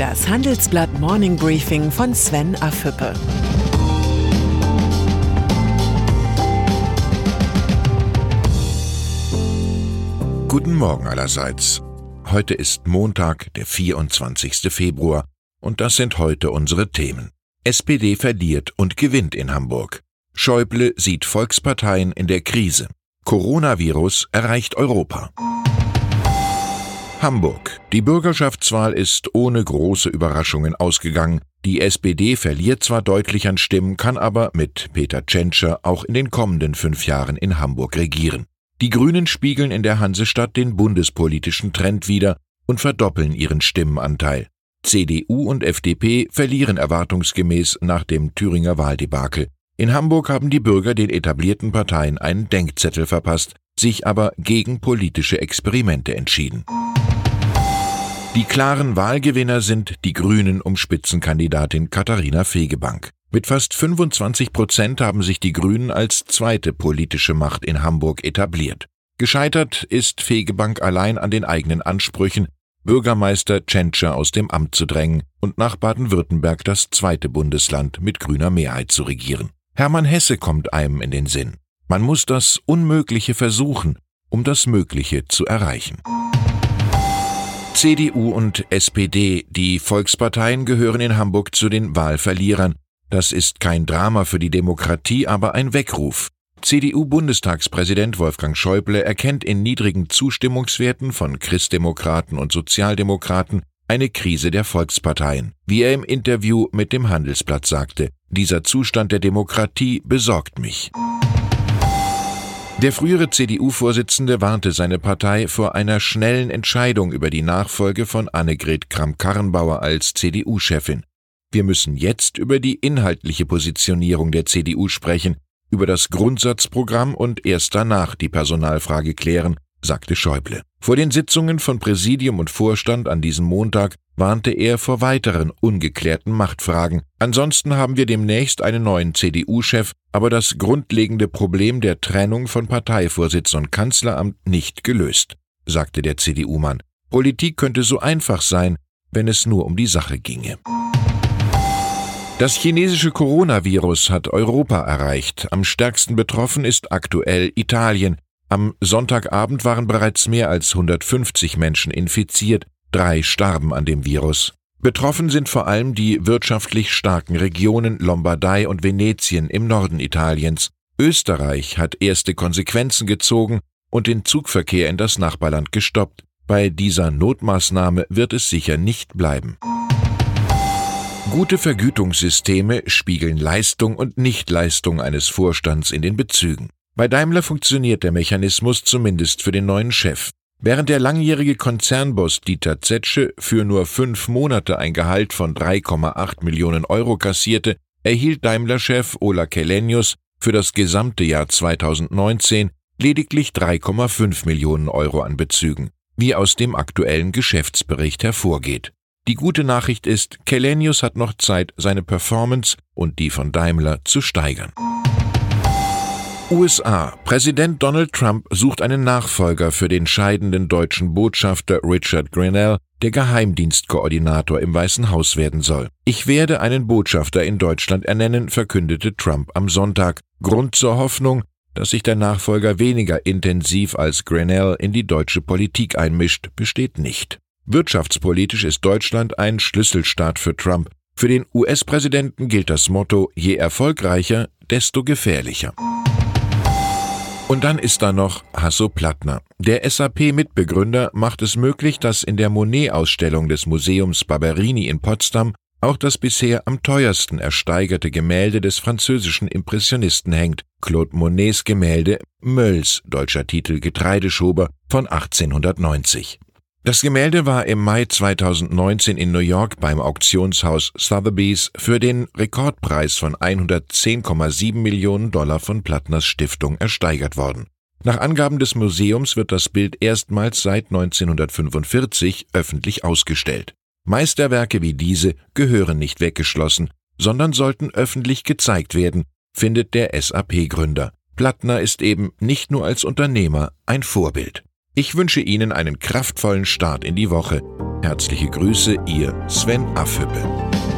Das Handelsblatt Morning Briefing von Sven Afüppe. Guten Morgen allerseits. Heute ist Montag, der 24. Februar, und das sind heute unsere Themen. SPD verliert und gewinnt in Hamburg. Schäuble sieht Volksparteien in der Krise. Coronavirus erreicht Europa. Hamburg. Die Bürgerschaftswahl ist ohne große Überraschungen ausgegangen. Die SPD verliert zwar deutlich an Stimmen, kann aber mit Peter Tschentscher auch in den kommenden fünf Jahren in Hamburg regieren. Die Grünen spiegeln in der Hansestadt den bundespolitischen Trend wider und verdoppeln ihren Stimmenanteil. CDU und FDP verlieren erwartungsgemäß nach dem Thüringer Wahldebakel. In Hamburg haben die Bürger den etablierten Parteien einen Denkzettel verpasst, sich aber gegen politische Experimente entschieden. Die klaren Wahlgewinner sind die Grünen um Spitzenkandidatin Katharina Fegebank. Mit fast 25 Prozent haben sich die Grünen als zweite politische Macht in Hamburg etabliert. Gescheitert ist Fegebank allein an den eigenen Ansprüchen, Bürgermeister Tschentscher aus dem Amt zu drängen und nach Baden-Württemberg das zweite Bundesland mit grüner Mehrheit zu regieren. Hermann Hesse kommt einem in den Sinn. Man muss das Unmögliche versuchen, um das Mögliche zu erreichen. CDU und SPD, die Volksparteien gehören in Hamburg zu den Wahlverlierern. Das ist kein Drama für die Demokratie, aber ein Weckruf. CDU-Bundestagspräsident Wolfgang Schäuble erkennt in niedrigen Zustimmungswerten von Christdemokraten und Sozialdemokraten eine Krise der Volksparteien. Wie er im Interview mit dem Handelsblatt sagte, dieser Zustand der Demokratie besorgt mich. Der frühere CDU-Vorsitzende warnte seine Partei vor einer schnellen Entscheidung über die Nachfolge von Annegret Kramp-Karrenbauer als CDU-Chefin. Wir müssen jetzt über die inhaltliche Positionierung der CDU sprechen, über das Grundsatzprogramm und erst danach die Personalfrage klären, sagte Schäuble. Vor den Sitzungen von Präsidium und Vorstand an diesem Montag warnte er vor weiteren ungeklärten Machtfragen. Ansonsten haben wir demnächst einen neuen CDU-Chef, aber das grundlegende Problem der Trennung von Parteivorsitz und Kanzleramt nicht gelöst, sagte der CDU-Mann. Politik könnte so einfach sein, wenn es nur um die Sache ginge. Das chinesische Coronavirus hat Europa erreicht. Am stärksten betroffen ist aktuell Italien. Am Sonntagabend waren bereits mehr als 150 Menschen infiziert, drei starben an dem Virus. Betroffen sind vor allem die wirtschaftlich starken Regionen Lombardei und Venetien im Norden Italiens. Österreich hat erste Konsequenzen gezogen und den Zugverkehr in das Nachbarland gestoppt. Bei dieser Notmaßnahme wird es sicher nicht bleiben. Gute Vergütungssysteme spiegeln Leistung und Nichtleistung eines Vorstands in den Bezügen. Bei Daimler funktioniert der Mechanismus zumindest für den neuen Chef. Während der langjährige Konzernboss Dieter Zetsche für nur fünf Monate ein Gehalt von 3,8 Millionen Euro kassierte, erhielt Daimler-Chef Ola Kelenius für das gesamte Jahr 2019 lediglich 3,5 Millionen Euro an Bezügen, wie aus dem aktuellen Geschäftsbericht hervorgeht. Die gute Nachricht ist, Kelenius hat noch Zeit, seine Performance und die von Daimler zu steigern. USA. Präsident Donald Trump sucht einen Nachfolger für den scheidenden deutschen Botschafter Richard Grinnell, der Geheimdienstkoordinator im Weißen Haus werden soll. Ich werde einen Botschafter in Deutschland ernennen, verkündete Trump am Sonntag. Grund zur Hoffnung, dass sich der Nachfolger weniger intensiv als Grinnell in die deutsche Politik einmischt, besteht nicht. Wirtschaftspolitisch ist Deutschland ein Schlüsselstaat für Trump. Für den US-Präsidenten gilt das Motto, je erfolgreicher, desto gefährlicher. Und dann ist da noch Hasso Plattner. Der SAP-Mitbegründer macht es möglich, dass in der Monet-Ausstellung des Museums Barberini in Potsdam auch das bisher am teuersten ersteigerte Gemälde des französischen Impressionisten hängt, Claude Monets Gemälde Mölls, deutscher Titel Getreideschober von 1890. Das Gemälde war im Mai 2019 in New York beim Auktionshaus Sotheby's für den Rekordpreis von 110,7 Millionen Dollar von Plattners Stiftung ersteigert worden. Nach Angaben des Museums wird das Bild erstmals seit 1945 öffentlich ausgestellt. Meisterwerke wie diese gehören nicht weggeschlossen, sondern sollten öffentlich gezeigt werden, findet der SAP-Gründer. Plattner ist eben nicht nur als Unternehmer ein Vorbild. Ich wünsche Ihnen einen kraftvollen Start in die Woche. Herzliche Grüße, Ihr Sven Affüppe.